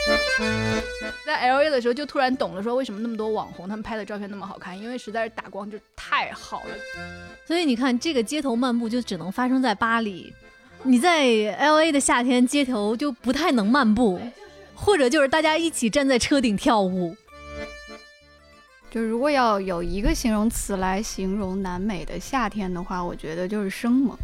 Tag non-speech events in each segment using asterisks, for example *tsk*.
*laughs* 在 L A 的时候就突然懂了，说为什么那么多网红他们拍的照片那么好看，因为实在是打光就太好了。所以你看，这个街头漫步就只能发生在巴黎，你在 L A 的夏天街头就不太能漫步，或者就是大家一起站在车顶跳舞。就如果要有一个形容词来形容南美的夏天的话，我觉得就是生猛。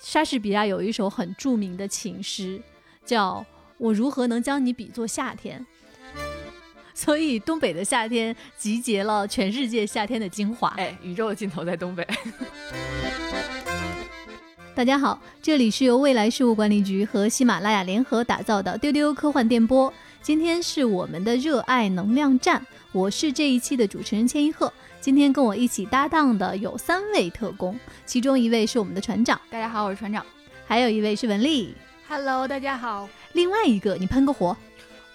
莎士比亚有一首很著名的情诗，叫。我如何能将你比作夏天？*laughs* 所以东北的夏天集结了全世界夏天的精华。哎，宇宙的尽头在东北。*laughs* 大家好，这里是由未来事务管理局和喜马拉雅联合打造的丢丢科幻电波。今天是我们的热爱能量站，我是这一期的主持人千一鹤。今天跟我一起搭档的有三位特工，其中一位是我们的船长。大家好，我是船长。还有一位是文丽。Hello，大家好。另外一个，你喷个火，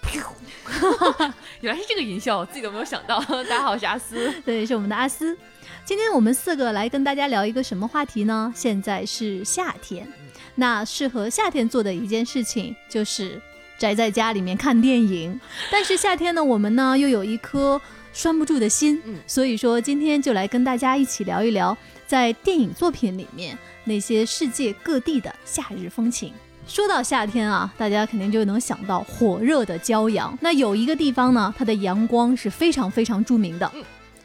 *laughs* 原来是这个音效，我自己都没有想到。*laughs* 大家好，我是阿斯，*laughs* 对，是我们的阿斯。今天我们四个来跟大家聊一个什么话题呢？现在是夏天，那适合夏天做的一件事情就是宅在家里面看电影。但是夏天呢，我们呢又有一颗拴不住的心，所以说今天就来跟大家一起聊一聊，在电影作品里面那些世界各地的夏日风情。说到夏天啊，大家肯定就能想到火热的骄阳。那有一个地方呢，它的阳光是非常非常著名的。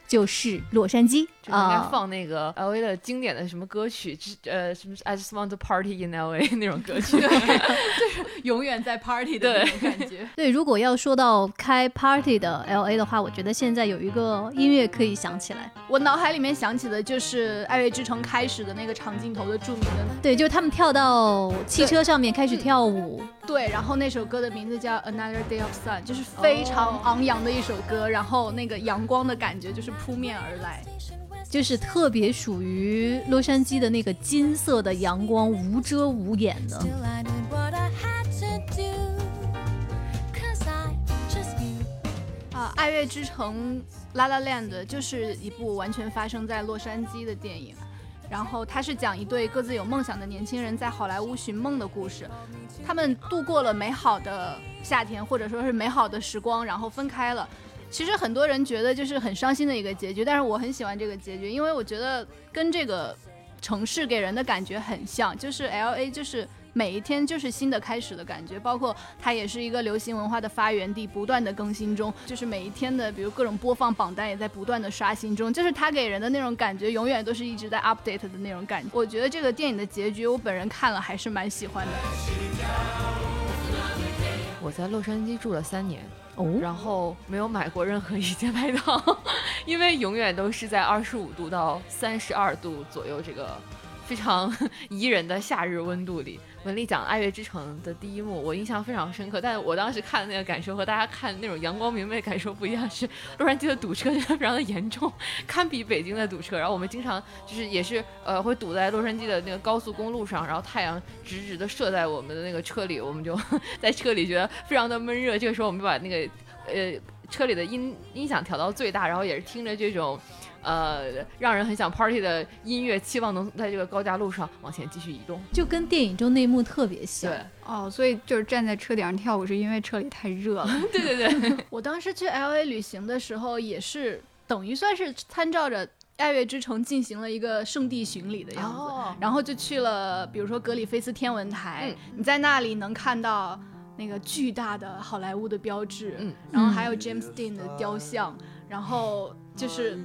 就是洛杉矶啊，应该放那个 L A 的经典的什么歌曲，呃，什么 I just want to party in L A *laughs* 那种歌曲，*laughs* 就是永远在 party 的那种感觉。*laughs* 对，如果要说到开 party 的 L A 的话，我觉得现在有一个音乐可以想起来，我脑海里面想起的就是《爱乐之城》开始的那个长镜头的著名的，对，就是他们跳到汽车上面开始跳舞。对，然后那首歌的名字叫 Another Day of Sun，就是非常昂扬的一首歌，然后那个阳光的感觉就是扑面而来，就是特别属于洛杉矶的那个金色的阳光，无遮无掩的。啊，《爱乐之城》La La Land 就是一部完全发生在洛杉矶的电影。然后它是讲一对各自有梦想的年轻人在好莱坞寻梦的故事，他们度过了美好的夏天，或者说是美好的时光，然后分开了。其实很多人觉得就是很伤心的一个结局，但是我很喜欢这个结局，因为我觉得跟这个城市给人的感觉很像，就是 L A 就是。每一天就是新的开始的感觉，包括它也是一个流行文化的发源地，不断的更新中。就是每一天的，比如各种播放榜单也在不断的刷新中。就是它给人的那种感觉，永远都是一直在 update 的那种感觉。我觉得这个电影的结局，我本人看了还是蛮喜欢的。我在洛杉矶住了三年，然后没有买过任何一件外套，*laughs* 因为永远都是在二十五度到三十二度左右这个非常 *laughs* 宜人的夏日温度里。文丽讲《爱乐之城》的第一幕，我印象非常深刻。但是我当时看的那个感受和大家看那种阳光明媚的感受不一样，是洛杉矶的堵车真的非常的严重，堪比北京的堵车。然后我们经常就是也是呃会堵在洛杉矶的那个高速公路上，然后太阳直直的射在我们的那个车里，我们就 *laughs* 在车里觉得非常的闷热。这个时候我们就把那个呃车里的音音响调到最大，然后也是听着这种。呃，让人很想 party 的音乐，期望能在这个高架路上往前继续移动，就跟电影中那幕特别像。对，哦，所以就是站在车顶上跳舞，是因为车里太热了。对 *laughs* 对对，*laughs* 我当时去 L A 旅行的时候，也是等于算是参照着爱乐之城进行了一个圣地巡礼的样子，然后就去了，比如说格里菲斯天文台，你在那里能看到那个巨大的好莱坞的标志，嗯，然后还有 James Dean 的雕像，然后。就是，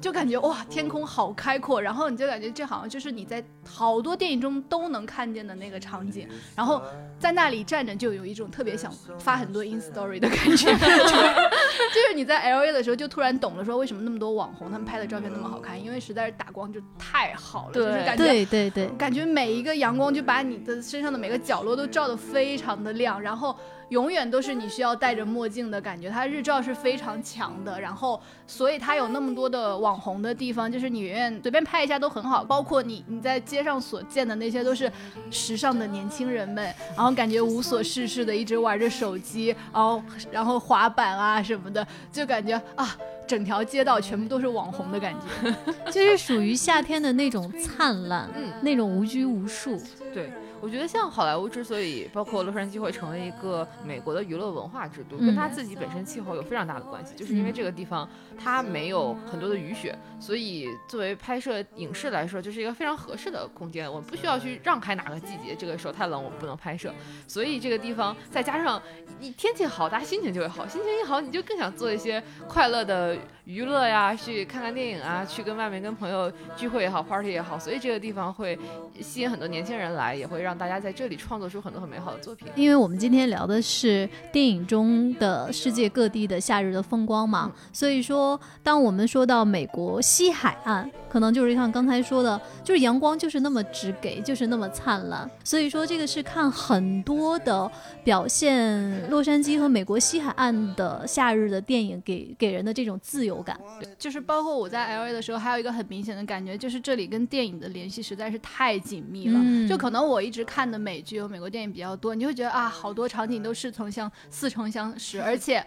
就感觉哇，天空好开阔，然后你就感觉这好像就是你在好多电影中都能看见的那个场景，然后在那里站着就有一种特别想发很多 in story 的感觉，*laughs* *laughs* 就是你在 L A 的时候就突然懂了，说为什么那么多网红他们拍的照片那么好看，因为实在是打光就太好了，就是感觉对对对，感觉每一个阳光就把你的身上的每个角落都照得非常的亮，然后。永远都是你需要戴着墨镜的感觉，它日照是非常强的，然后所以它有那么多的网红的地方，就是你远远随便拍一下都很好，包括你你在街上所见的那些都是时尚的年轻人们，然后感觉无所事事的一直玩着手机，然后然后滑板啊什么的，就感觉啊，整条街道全部都是网红的感觉，*laughs* 就是属于夏天的那种灿烂，嗯，那种无拘无束，对。我觉得像好莱坞之所以包括洛杉矶会成为一个美国的娱乐文化之都，跟它自己本身气候有非常大的关系，就是因为这个地方它没有很多的雨雪，所以作为拍摄影视来说，就是一个非常合适的空间。我们不需要去让开哪个季节，这个时候太冷我们不能拍摄，所以这个地方再加上你天气好，大家心情就会好，心情一好你就更想做一些快乐的娱乐呀，去看看电影啊，去跟外面跟朋友聚会也好，party 也好，所以这个地方会吸引很多年轻人来，也会让大家在这里创作出很多很美好的作品。因为我们今天聊的是电影中的世界各地的夏日的风光嘛，所以说，当我们说到美国西海岸，可能就是像刚才说的，就是阳光就是那么直给，就是那么灿烂。所以说，这个是看很多的表现洛杉矶和美国西海岸的夏日的电影给给人的这种自由感。就是包括我在 L A 的时候，还有一个很明显的感觉，就是这里跟电影的联系实在是太紧密了。嗯就可能我一直看的美剧有美国电影比较多，你会觉得啊，好多场景都似曾相似曾相识，而且。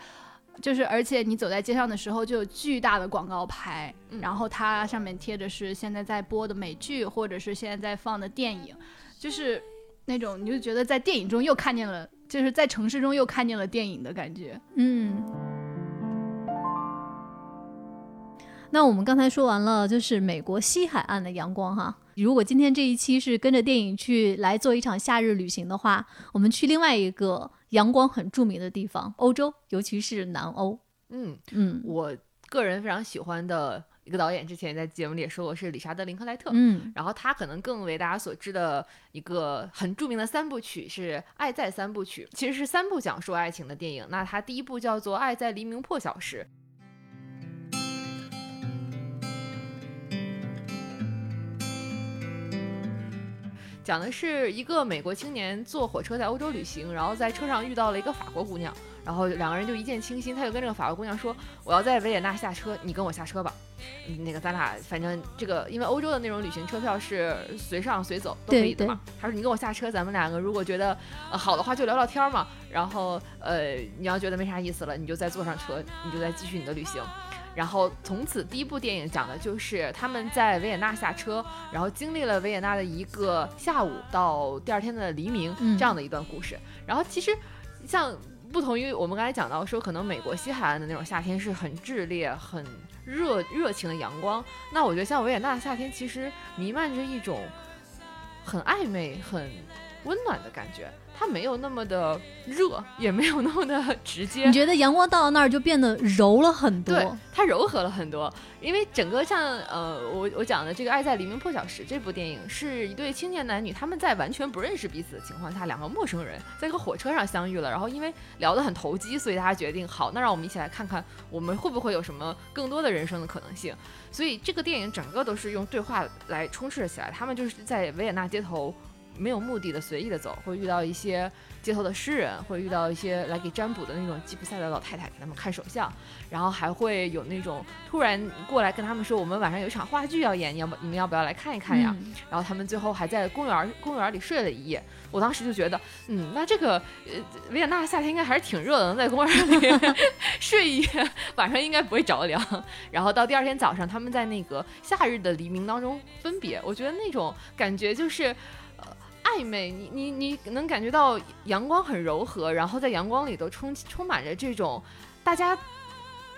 就是，而且你走在街上的时候，就有巨大的广告牌，嗯然后它上面贴的是现在在播的美剧，或者是现在在放的电影，就是那种你就觉得在电影中又看见了，就是在城市中又看见了电影的感觉。嗯。那我们刚才说完了，就是美国西海岸的阳光哈。如果今天这一期是跟着电影去来做一场夏日旅行的话，我们去另外一个阳光很著名的地方——欧洲，尤其是南欧。嗯嗯我个人非常喜欢的一个导演，之前在节目里也说过是理查德·林克莱特。嗯然后他可能更为大家所知的一个很著名的三部曲是《爱在三部曲》，其实是三部讲述爱情的电影。那他第一部叫做《爱在黎明破晓时》。讲的是一个美国青年坐火车在欧洲旅行，然后在车上遇到了一个法国姑娘，然后两个人就一见倾心，他就跟这个法国姑娘说：“我要在维也纳下车，你跟我下车吧。嗯那个咱俩反正这个，因为欧洲的那种旅行车票是随上随走都可以的嘛。他说你跟我下车，咱们两个如果觉得呃好的话就聊聊天嘛。然后呃你要觉得没啥意思了，你就再坐上车，你就再继续你的旅行。然后从此第一部电影讲的就是他们在维也纳下车，然后经历了维也纳的一个下午到第二天的黎明嗯这样的一段故事。然后其实像不同于我们刚才讲到说，可能美国西海岸的那种夏天是很炽烈、很热热情的阳光，那我觉得像维也纳的夏天其实弥漫着一种很暧昧、很温暖的感觉。它没有那么的热，也没有那么的 *laughs* 直接你。觉得阳光到了那儿就变得柔了很多？对，它柔和了很多。因为整个像呃，我我讲的这个《爱在黎明破晓时》这部电影，是一对青年男女，他们在完全不认识彼此的情况下，两个陌生人在一个火车上相遇了。然后因为聊得很投机，所以大家决定，好，那让我们一起来看看，我们会不会有什么更多的人生的可能性。所以这个电影整个都是用对话来充斥起来。他们就是在维也纳街头。没有目的的随意的走，会遇到一些街头的诗人，会遇到一些来给占卜的那种吉普赛的老太太给他们看手相，然后还会有那种突然过来跟他们说，我们晚上有一场话剧要演，你要不你们要不要来看一看呀？嗯然后他们最后还在公园公园里睡了一夜。我当时就觉得，嗯，那这个呃维也纳夏天应该还是挺热的，能在公园里 *laughs* 睡一夜，晚上应该不会着凉。然后到第二天早上，他们在那个夏日的黎明当中分别，我觉得那种感觉就是。呃暧昧，你你你能感觉到阳光很柔和，然后在阳光里头充充满着这种大家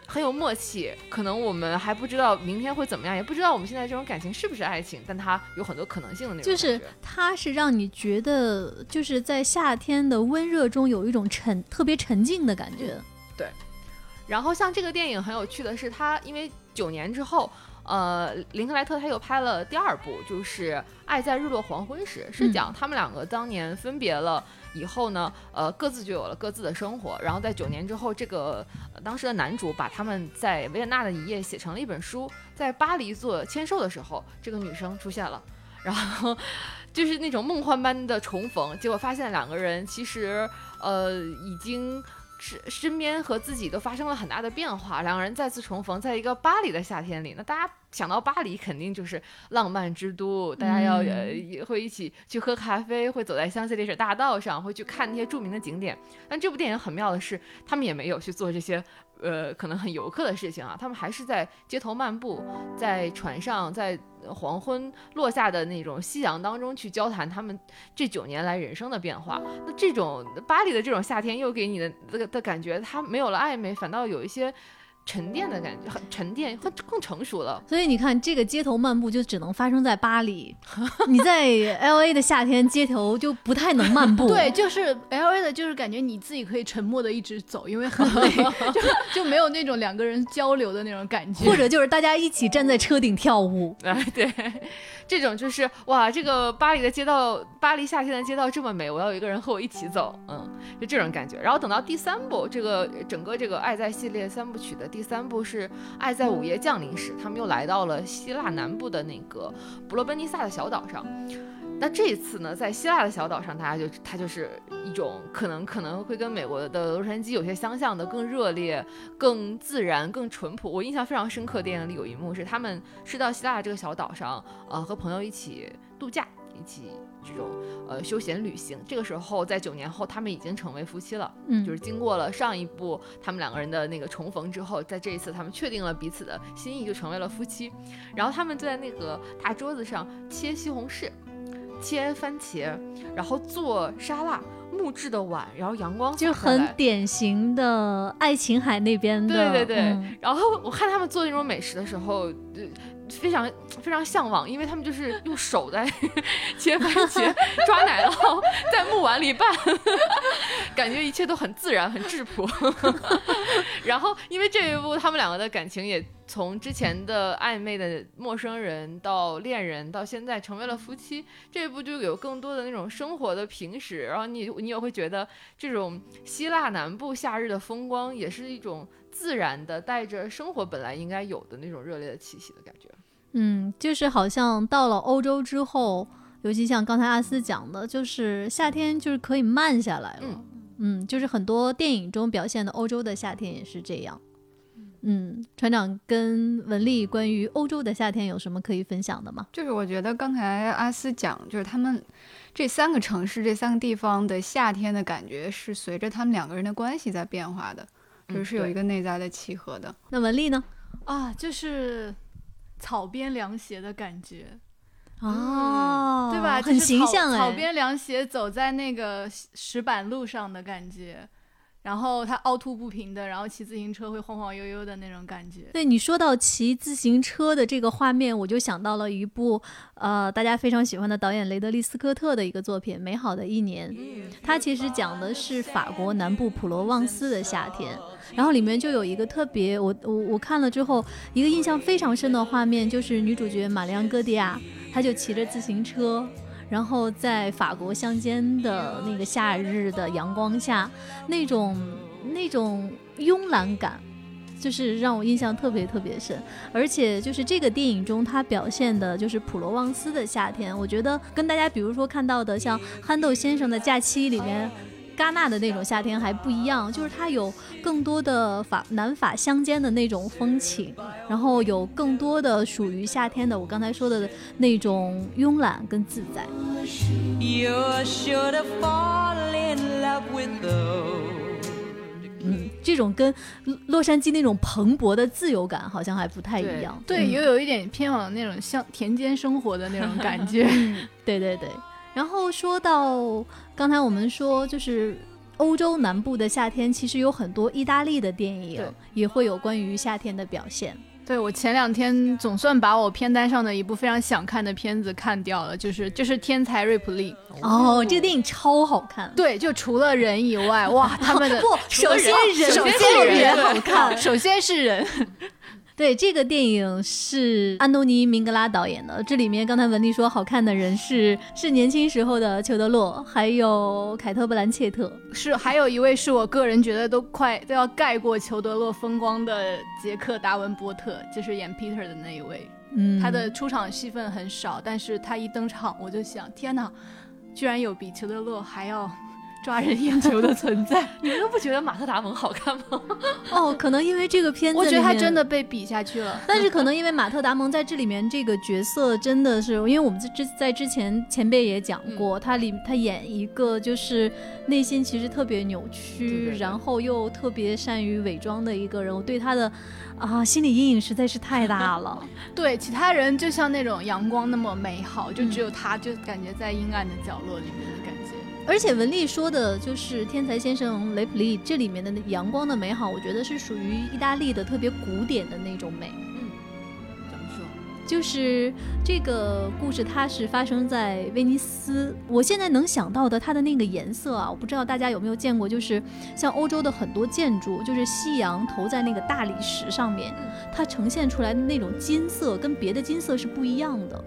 很有默契。可能我们还不知道明天会怎么样，也不知道我们现在这种感情是不是爱情，但它有很多可能性的那种。就是它是让你觉得就是在夏天的温热中有一种沉特别沉静的感觉。对然后像这个电影很有趣的是，它因为九年之后，呃，林克莱特他又拍了第二部，就是《爱在日落黄昏时》，是嗯讲他们两个当年分别了以后呢，呃，各自就有了各自的生活。然后在九年之后，这个、呃当时的男主把他们在维也纳的一夜写成了一本书，在巴黎做签售的时候，这个女生出现了，然后。就是那种梦幻般的重逢，结果发现两个人其实，呃，已经是身边和自己都发生了很大的变化，两个人再次重逢，在一个巴黎的夏天里，那大家想到巴黎，肯定就是浪漫之都，大家要呃会一起去喝咖啡，会走在香榭丽舍大道上，会去看那些著名的景点。但这部电影很妙的是，他们也没有去做这些呃可能很游客的事情啊，他们还是在街头漫步，在船上，在黄昏落下的那种夕阳当中去交谈他们这九年来人生的变化。那这种巴黎的这种夏天又给你的这个的感觉，它没有了暧昧，反倒有一些。沉淀的感觉，很沉淀，更更成熟了。所以你看，这个街头漫步就只能发生在巴黎。*laughs* 你在 L A 的夏天，街头就不太能漫步。对，就是 L A 的，就是感觉你自己可以沉默的一直走，因为很累，*laughs* 就就没有那种两个人交流的那种感觉。或者就是大家一起站在车顶跳舞。*laughs* 哎，对。这种就是哇，这个巴黎的街道，巴黎夏天的街道这么美，我要有一个人和我一起走，嗯，就这种感觉。然后等到第三部，这个整个这个爱在系列三部曲的第第三部是《爱在午夜降临时》，他们又来到了希腊南部的那个布罗奔尼撒的小岛上。那这一次呢，在希腊的小岛上，大家就它就是一种可能可能会跟美国的洛杉矶有些相像的，更热烈、更自然、更淳朴。我印象非常深刻，电影里有一幕是他们是到希腊这个小岛上，呃，和朋友一起度假，一起这种呃休闲旅行。这个时候，在九年后，他们已经成为夫妻了。嗯，就是经过了上一部他们两个人的那个重逢之后，在这一次他们确定了彼此的心意，就成为了夫妻。然后他们就在那个大桌子上切西红柿。切番茄，然后做沙拉，木质的碗，然后阳光就很典型的爱琴海那边的。对对对，然后我看他们做那种美食的时候，非常非常向往，因为他们就是用手在 *laughs* 切番茄、*laughs* 抓奶酪，在木碗里拌，*laughs* 感觉一切都很自然、很质朴。然后因为这一部，他们两个的感情也。从之前的暧昧的陌生人到恋人，到现在成为了夫妻，这一部就有更多的那种生活的平时，然后你你也会觉得这种希腊南部夏日的风光也是一种自然的，带着生活本来应该有的那种热烈的气息的感觉。嗯，就是好像到了欧洲之后，尤其像刚才阿斯讲的，就是夏天就是可以慢下来了。嗯，就是很多电影中表现的欧洲的夏天也是这样。嗯，船长跟文丽关于欧洲的夏天有什么可以分享的吗？就是我觉得刚才阿斯讲，就是他们这三个城市、这三个地方的夏天的感觉是随着他们两个人的关系在变化的，就是有一个内在的契合的。那文丽呢？啊，就是草编凉鞋的感觉哦，对吧？很形象哎，草边凉鞋走在那个石板路上的感觉。然后他凹凸不平的，然后骑自行车会晃晃悠悠的那种感觉。对你说到骑自行车的这个画面，我就想到了一部呃大家非常喜欢的导演雷德利·斯科特的一个作品《美好的一年》。它其实讲的是法国南部普罗旺斯的夏天，然后里面就有一个特别我我我看了之后一个印象非常深的画面，就是女主角玛丽安·戈迪亚，她就骑着自行车。然后在法国乡间的那个夏日的阳光下，那种那种慵懒感，就是让我印象特别特别深。而且就是这个电影中，它表现的就是普罗旺斯的夏天，我觉得跟大家比如说看到的像憨豆先生的假期里面。戛纳的那种夏天还不一样，就是它有更多的法南法相间的那种风情，然后有更多的属于夏天的我刚才说的那种慵懒跟自在。嗯，这种跟洛杉矶那种蓬勃的自由感好像还不太一样。对，也有一点偏往那种像田间生活的那种感觉。对 *laughs* 对对。然后说到刚才我们说，就是欧洲南部的夏天，其实有很多意大利的电影也会有关于夏天的表现。对我前两天总算把我片单上的一部非常想看的片子看掉了，就是就是《天才瑞普利》。哦，这个电影超好看。对，就除了人以外，哇，他们的 *laughs* 不，首先人，首先人好看，首先是人。对，这个电影是安东尼·明格拉导演的。这里面刚才文丽说好看的人是是年轻时候的裘德洛，还有凯特·布兰切特，是还有一位是我个人觉得都快都要盖过裘德洛风光的杰克·达文波特，就是演 Peter 的那一位。嗯，他的出场戏份很少，但是他一登场我就想，天哪，居然有比裘德洛还要抓人眼球的存在。*laughs* 你们都不觉得马特·达蒙好看吗？哦，可能因为这个片子，我觉得他真的被比下去了。*laughs* 但是可能因为马特·达蒙在这里面这个角色真的是，因为我们在之在之前前辈也讲过，他里他演一个就是内心其实特别扭曲，然后又特别善于伪装的一个人，我对他的。啊，心理阴影实在是太大了。*laughs* 对，其他人就像那种阳光那么美好，就只有他，就感觉在阴暗的角落里面的感觉。而且文丽说的就是天才先生雷普利这里面的阳光的美好，我觉得是属于意大利的特别古典的那种美。嗯，怎么说就是这个故事，它是发生在威尼斯。我现在能想到的，它的那个颜色啊，我不知道大家有没有见过，就是像欧洲的很多建筑，就是夕阳投在那个大理石上面，它呈现出来的那种金色，跟别的金色是不一样的。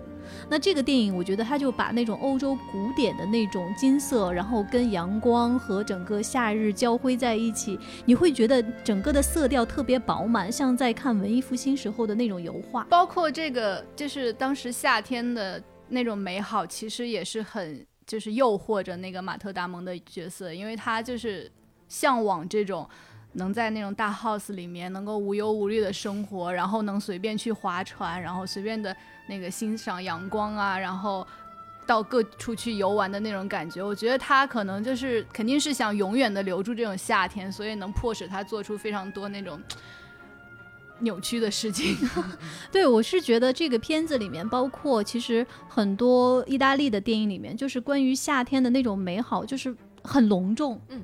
那这个电影，我觉得他就把那种欧洲古典的那种金色，然后跟阳光和整个夏日交辉在一起，你会觉得整个的色调特别饱满，像在看文艺复兴时候的那种油画。包括这个，就是当时夏天的那种美好，其实也是很就是诱惑着那个马特·达蒙的角色，因为他就是向往这种。能在那种大 house 里面能够无忧无虑的生活，然后能随便去划船，然后随便的那个欣赏阳光啊，然后到各处去游玩的那种感觉，我觉得他可能就是肯定是想永远的留住这种夏天，所以能迫使他做出非常多那种 *tsk* 扭曲的事情。*laughs* *laughs* 对我是觉得这个片子里面，包括其实很多意大利的电影里面，就是关于夏天的那种美好，就是很隆重。嗯。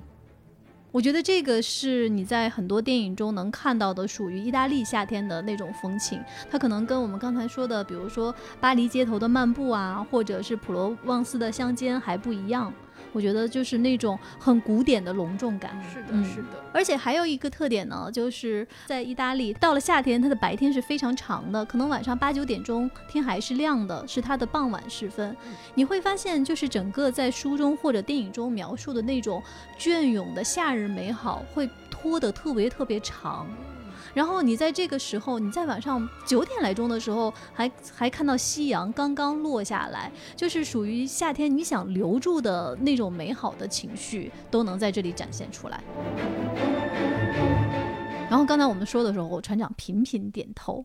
我觉得这个是你在很多电影中能看到的，属于意大利夏天的那种风情。它可能跟我们刚才说的，比如说巴黎街头的漫步啊，或者是普罗旺斯的乡间还不一样。我觉得就是那种很古典的隆重感，是的，是的。而且还有一个特点呢，就是在意大利，到了夏天，它的白天是非常长的，可能晚上八九点钟天还是亮的，是它的傍晚时分。你会发现，就是整个在书中或者电影中描述的那种隽永的夏日美好，会拖得特别特别长。然后你在这个时候，你在晚上九点来钟的时候，还还看到夕阳刚刚落下来，就是属于夏天你想留住的那种美好的情绪，都能在这里展现出来。然后刚才我们说的时候，船长频频点头。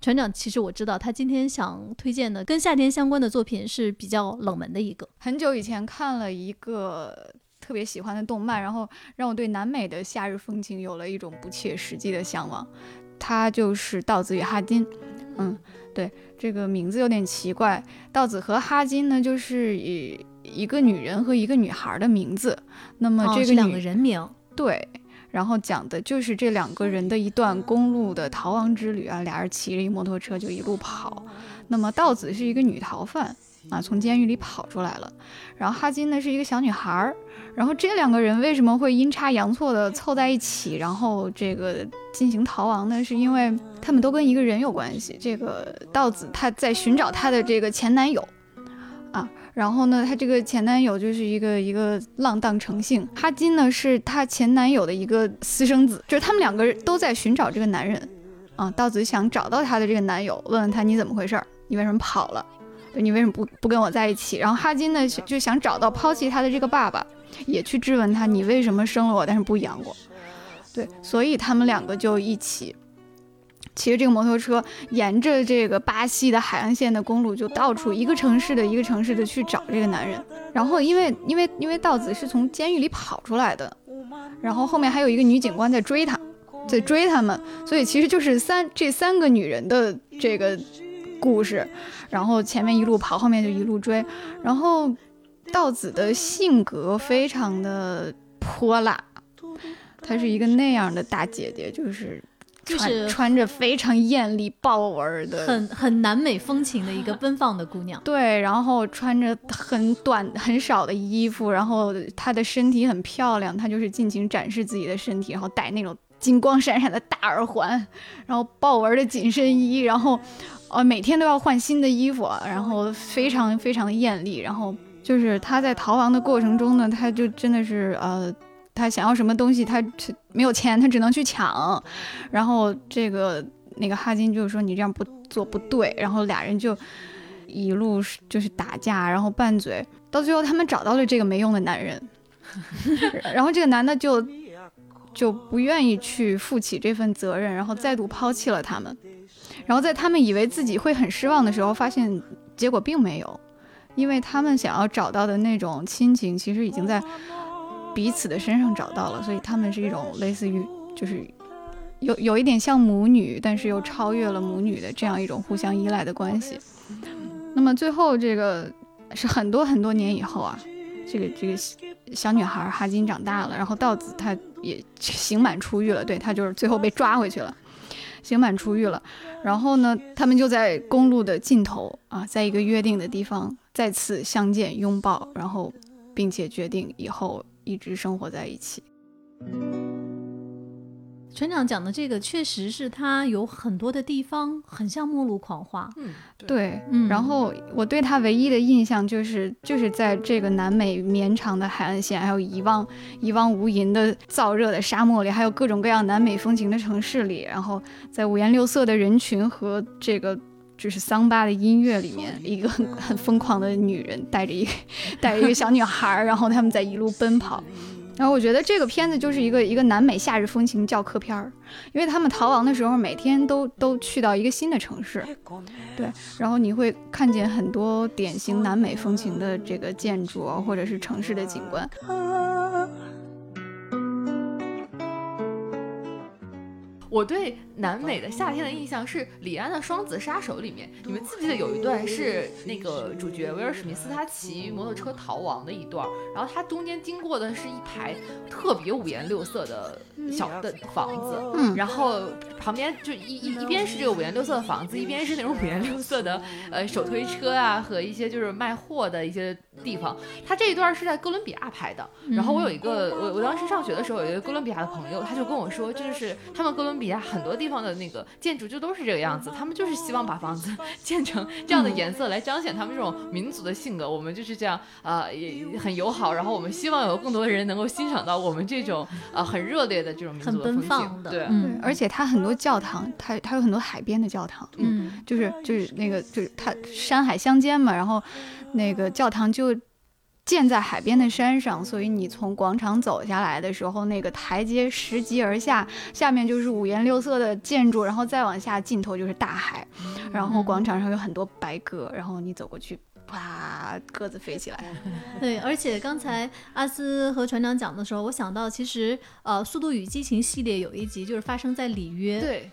船长，其实我知道他今天想推荐的跟夏天相关的作品是比较冷门的一个。很久以前看了一个。特别喜欢的动漫，然后让我对南美的夏日风情有了一种不切实际的向往。它就是道子与哈金。嗯，对，这个名字有点奇怪。道子和哈金呢，就是一一个女人和一个女孩的名字。那么这个两个人名。对，然后讲的就是这两个人的一段公路的逃亡之旅啊。俩人骑着一摩托车就一路跑。那么道子是一个女逃犯啊，从监狱里跑出来了。然后哈金呢是一个小女孩儿。然后这两个人为什么会阴差阳错的凑在一起，然后这个进行逃亡呢？是因为他们都跟一个人有关系。这个道子他在寻找他的这个前男友，啊，然后呢，他这个前男友就是一个一个浪荡成性。哈金呢是他前男友的一个私生子，就是他们两个都在寻找这个男人，啊，道子想找到他的这个男友，问问他你怎么回事儿，你为什么跑了？你为什么不不跟我在一起？然后哈金呢就想找到抛弃他的这个爸爸。也去质问他，你为什么生了我，但是不养我？对，所以他们两个就一起骑着这个摩托车，沿着这个巴西的海岸线的公路，就到处一个城市的一个城市的去找这个男人。然后因为因为因为道子是从监狱里跑出来的，然后后面还有一个女警官在追他，在追他们，所以其实就是三这三个女人的这个故事。然后前面一路跑，后面就一路追，然后。道子的性格非常的泼辣，她是一个那样的大姐姐，就是就是穿着非常艳丽豹纹的，很很南美风情的一个奔放的姑娘。*laughs* 对，然后穿着很短很少的衣服，然后她的身体很漂亮，她就是尽情展示自己的身体，然后戴那种金光闪闪的大耳环，然后豹纹的紧身衣，然后呃每天都要换新的衣服，然后非常非常的艳丽，然后。就是他在逃亡的过程中呢，他就真的是呃，他想要什么东西，他没有钱，他只能去抢。然后这个那个哈金就是说你这样不做不对，然后俩人就一路就是打架，然后拌嘴，到最后他们找到了这个没用的男人，*laughs* 然后这个男的就就不愿意去负起这份责任，然后再度抛弃了他们。然后在他们以为自己会很失望的时候，发现结果并没有，因为他们想要找到的那种亲情，其实已经在彼此的身上找到了，所以他们是一种类似于就是有有一点像母女，但是又超越了母女的这样一种互相依赖的关系。那么最后这个是很多很多年以后啊，这个这个小女孩哈金长大了，然后道子她也刑满出狱了，对她就是最后被抓回去了。刑满出狱了，然后呢，他们就在公路的尽头啊，在一个约定的地方再次相见拥抱，然后并且决定以后一直生活在一起。船长讲的这个确实是他有很多的地方很像《末路狂花》，嗯，对，然后我对他唯一的印象就是就是在这个南美绵长的海岸线，还有一望一望无垠的燥热的沙漠里，还有各种各样南美风情的城市里，然后在五颜六色的人群和这个就是桑巴的音乐里面，一个很很疯狂的女人带着一个 *laughs* 带着一个小女孩，然后他们在一路奔跑。然后我觉得这个片子就是一个一个南美夏日风情教科片儿，因为他们逃亡的时候每天都都去到一个新的城市，对，然后你会看见很多典型南美风情的这个建筑或者是城市的景观。我对南美的夏天的印象是李安的《双子杀手》里面，你们记不记得有一段是那个主角威尔史密斯他骑摩托车逃亡的一段，然后他中间经过的是一排特别五颜六色的小的房子，嗯，然后旁边就一一一边是这个五颜六色的房子，一边是那种五颜六色的呃手推车啊和一些就是卖货的一些地方。他这一段是在哥伦比亚拍的，然后我有一个我我当时上学的时候有一个哥伦比亚的朋友，他就跟我说，这就是他们哥伦比。底下很多地方的那个建筑就都是这个样子，他们就是希望把房子 *laughs* 建成这样的颜色来彰显他们这种民族的性格。我们就是这样，呃，也很友好。然后我们希望有更多的人能够欣赏到我们这种呃很热烈的这种民族奔放的。对，而且它很多教堂，它它有很多海边的教堂，嗯，就是就是那个就是它山海相间嘛，然后那个教堂就。建在海边的山上，所以你从广场走下来的时候，那个台阶拾级而下，下面就是五颜六色的建筑，然后再往下尽头就是大海，然后广场上有很多白鸽，然后你走过去。啪，鸽子飞起来。*laughs* 对，而且刚才阿斯和船长讲的时候，我想到其实呃，《速度与激情》系列有一集就是发生在里约，对，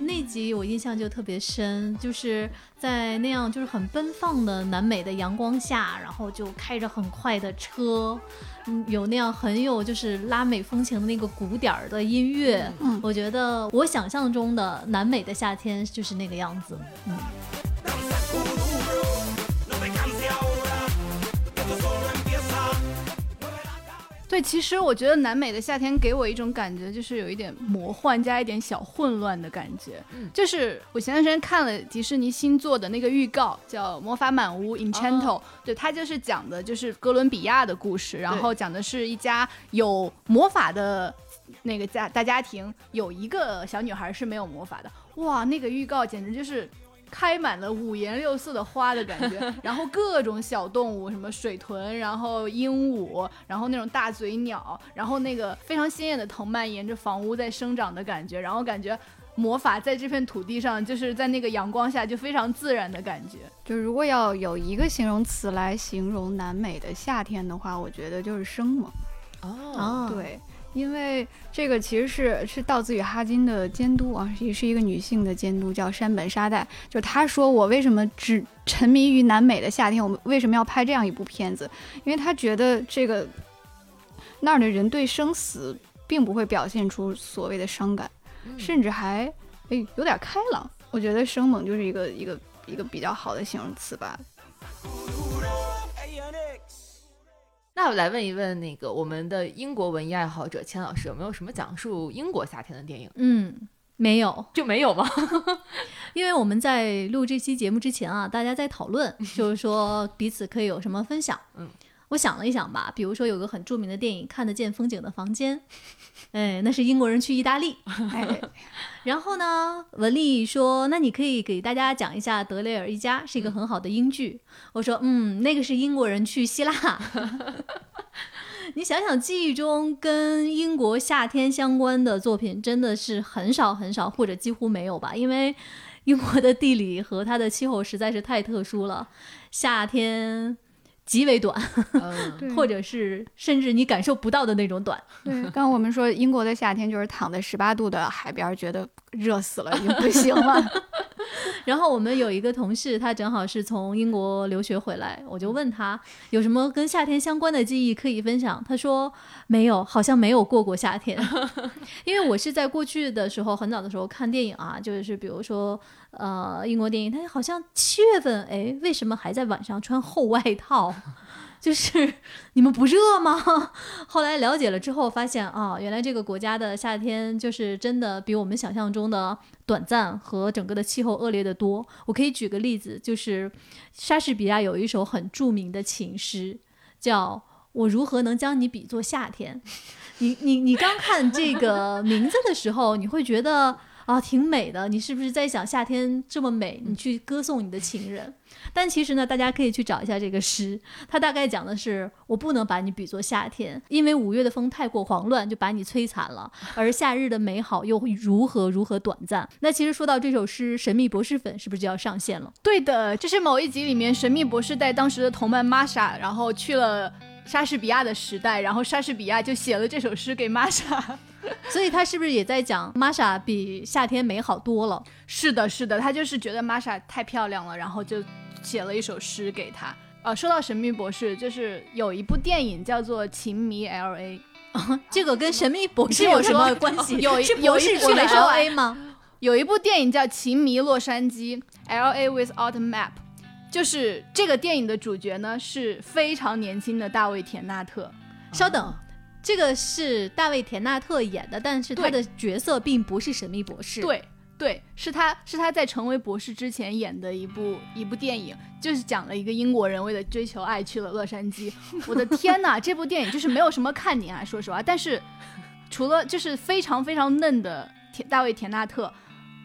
那集我印象就特别深，就是在那样就是很奔放的南美的阳光下，然后就开着很快的车，嗯，有那样很有就是拉美风情的那个鼓点儿的音乐，嗯，我觉得我想象中的南美的夏天就是那个样子，嗯。对，其实我觉得南美的夏天给我一种感觉，就是有一点魔幻加一点小混乱的感觉。嗯，就是我前段时间看了迪士尼新做的那个预告，叫《魔法满屋》（Enchanto），对，它就是讲的就是哥伦比亚的故事，然后讲的是一家有魔法的那个家大家庭，有一个小女孩是没有魔法的。哇，那个预告简直就是。开满了五颜六色的花的感觉，*laughs* 然后各种小动物，什么水豚，然后鹦鹉，然后那种大嘴鸟，然后那个非常鲜艳的藤蔓沿着房屋在生长的感觉，然后感觉魔法在这片土地上，就是在那个阳光下就非常自然的感觉。就如果要有一个形容词来形容南美的夏天的话，我觉得就是生猛。哦，对。因为这个其实是是道子与哈金的监督啊，也是一个女性的监督，叫山本沙代。就她说我为什么只沉迷于南美的夏天，我们为什么要拍这样一部片子？因为她觉得这个那儿的人对生死并不会表现出所谓的伤感，甚至还哎有点开朗。我觉得生猛就是一个一个一个比较好的形容词吧。那我来问一问那个我们的英国文艺爱好者钱老师，有没有什么讲述英国夏天的电影？嗯，没有，就没有吗？*laughs* 因为我们在录这期节目之前啊，大家在讨论，*laughs* 就是说彼此可以有什么分享。嗯，我想了一想吧，比如说有个很著名的电影《看得见风景的房间》，哎，那是英国人去意大利。*laughs* 哎，然后呢，文丽说，那你可以给大家讲一下《德雷尔一家》，是一个很好的英剧。我说，嗯，那个是英国人去希腊。*laughs* 你想想，记忆中跟英国夏天相关的作品真的是很少很少，或者几乎没有吧？因为英国的地理和它的气候实在是太特殊了，夏天。极为短，*laughs* 或者是甚至你感受不到的那种短。对，刚刚我们说英国的夏天就是躺在十八度的海边，觉得热死了，已经不行了。*laughs* 然后我们有一个同事，他正好是从英国留学回来，我就问他有什么跟夏天相关的记忆可以分享。他说没有，好像没有过过夏天。*laughs* 因为我是在过去的时候很早的时候看电影啊，就是比如说呃英国电影，它好像七月份，哎，为什么还在晚上穿厚外套？*laughs* 就是你们不热吗？*laughs* 后来了解了之后，发现啊，原来这个国家的夏天就是真的比我们想象中的短暂和整个的气候恶劣的多。我可以举个例子，就是莎士比亚有一首很著名的情诗，叫我如何能将你比作夏天。你你你刚看这个名字的时候，你会觉得啊挺美的。你是不是在想夏天这么美，你去歌颂你的情人？但其实呢，大家可以去找一下这个诗，它大概讲的是：我不能把你比作夏天，因为五月的风太过狂乱，就把你摧残了；而夏日的美好又如何如何短暂。那其实说到这首诗，神秘博士粉是不是就要上线了？对的，这是某一集里面神秘博士带当时的同伴玛莎，然后去了莎士比亚的时代，然后莎士比亚就写了这首诗给玛莎，*laughs* 所以他是不是也在讲玛莎比夏天美好多了？是的，是的，他就是觉得玛莎太漂亮了，然后就。写了一首诗给她。呃，说到神秘博士，就是有一部电影叫做《情迷 L A》，*laughs* 这个跟神秘博士有什么关系？*laughs* 有是博士去了 L A 吗？有一部电影叫《情迷洛杉矶》，L A Without Map，就是这个电影的主角呢是非常年轻的大卫田纳特。稍等，这个是大卫田纳特演的，但是他的角色并不是神秘博士。对。对，是他是他在成为博士之前演的一部 *laughs* 一部电影，就是讲了一个英国人为了追求爱去了洛杉矶。*laughs* 我的天哪，这部电影就是没有什么看点啊，说实话。但是除了就是非常非常嫩的田大卫田纳特，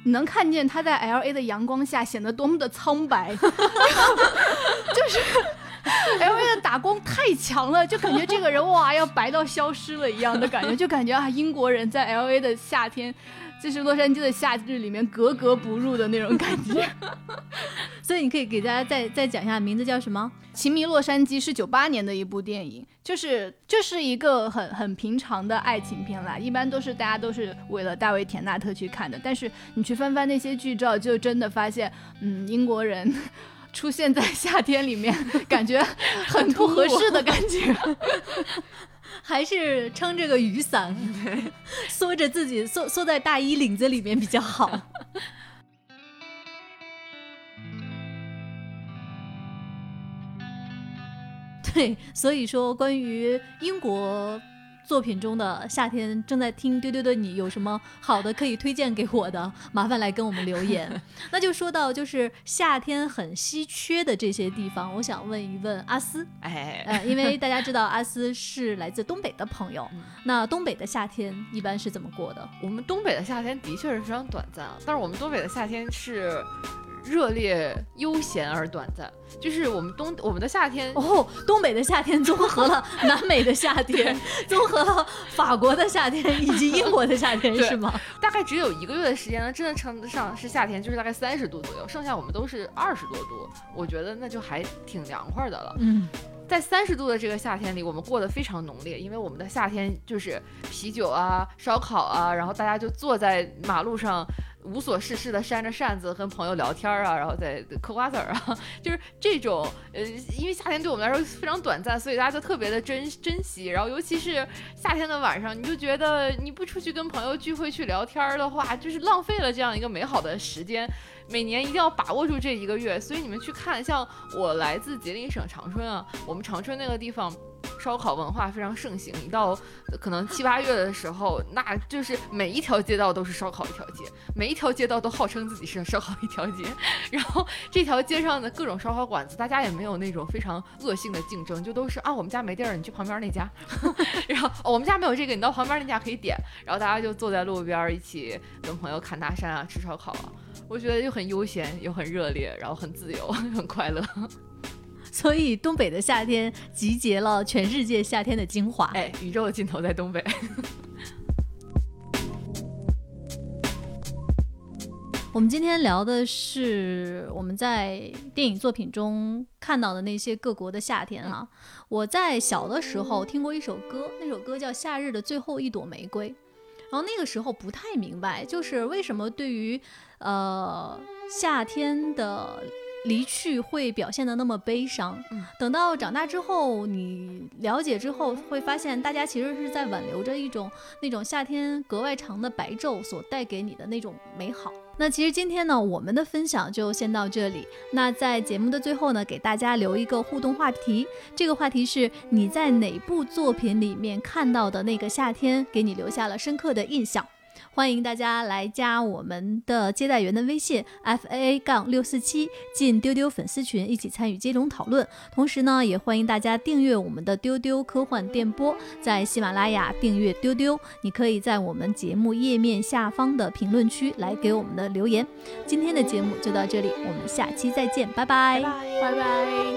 你能看见他在 L A 的阳光下显得多么的苍白，就 *laughs* 是 L A 的打工太强了，就感觉这个人哇要白到消失了一样的感觉，就感觉啊英国人在 L A 的夏天。就是洛杉矶的夏日里面格格不入的那种感觉，*laughs* 所以你可以给大家再再讲一下名字叫什么？《情迷洛杉矶》是九八年的一部电影，就是就是一个很很平常的爱情片啦，一般都是大家都是为了大卫田纳特去看的。但是你去翻翻那些剧照，就真的发现，嗯，英国人出现在夏天里面，感觉很不合适的感觉。*laughs* 还是撑着个雨伞，*laughs* 缩着自己缩缩在大衣领子里面比较好。*laughs* 对，所以说关于英国。作品中的夏天正在听丢丢的你有什么好的可以推荐给我的？麻烦来跟我们留言。*laughs* 那就说到就是夏天很稀缺的这些地方，我想问一问阿斯，哎，呃，因为大家知道阿斯是来自东北的朋友，那东北的夏天一般是怎么过的？我们东北的夏天的确是非常短暂，但是我们东北的夏天是。热烈、悠闲而短暂，就是我们东我们的夏天哦，东北的夏天综合了南美的夏天，*laughs* 综合了法国的夏天以及英国的夏天，*laughs* 是吗？大概只有一个月的时间呢，真的称得上是夏天，就是大概三十度左右，剩下我们都是二十多度，我觉得那就还挺凉快的了。嗯，在三十度的这个夏天里，我们过得非常浓烈，因为我们的夏天就是啤酒啊、烧烤啊，然后大家就坐在马路上。无所事事的扇着扇子跟朋友聊天啊，然后再嗑瓜子儿啊，*laughs* 就是这种呃，因为夏天对我们来说非常短暂，所以大家就特别的珍珍惜。然后尤其是夏天的晚上，你就觉得你不出去跟朋友聚会去聊天的话，就是浪费了这样一个美好的时间。每年一定要把握住这一个月，所以你们去看，像我来自吉林省长春啊，我们长春那个地方。烧烤文化非常盛行，一到可能七八月的时候，那就是每一条街道都是烧烤一条街，每一条街道都号称自己是烧烤一条街。*laughs* 然后这条街上的各种烧烤馆子，大家也没有那种非常恶性的竞争，就都是啊，我们家没地儿，你去旁边那家。*laughs* 然后我们家没有这个，你到旁边那家可以点。然后大家就坐在路边一起跟朋友侃大山啊，吃烧烤啊。我觉得又很悠闲，又很热烈，然后很自由，*laughs* 很快乐。所以东北的夏天集结了全世界夏天的精华。哎，宇宙的尽头在东北。*laughs* 我们今天聊的是我们在电影作品中看到的那些各国的夏天啊。我在小的时候听过一首歌，那首歌叫《夏日的最后一朵玫瑰》，然后那个时候不太明白，就是为什么对于呃夏天的。离去会表现的那么悲伤，等到长大之后，你了解之后，会发现大家其实是在挽留着一种那种夏天格外长的白昼所带给你的那种美好。那其实今天呢，我们的分享就先到这里。那在节目的最后呢，给大家留一个互动话题，这个话题是你在哪部作品里面看到的那个夏天，给你留下了深刻的印象。欢迎大家来加我们的接待员的微信 faa 杠六四七进丢丢粉丝群一起参与接种讨论。同时呢也欢迎大家订阅我们的丢丢科幻电波在喜马拉雅订阅丢丢你可以在我们节目页面下方的评论区来给我们的留言。今天的节目就到这里我们下期再见拜拜。拜拜。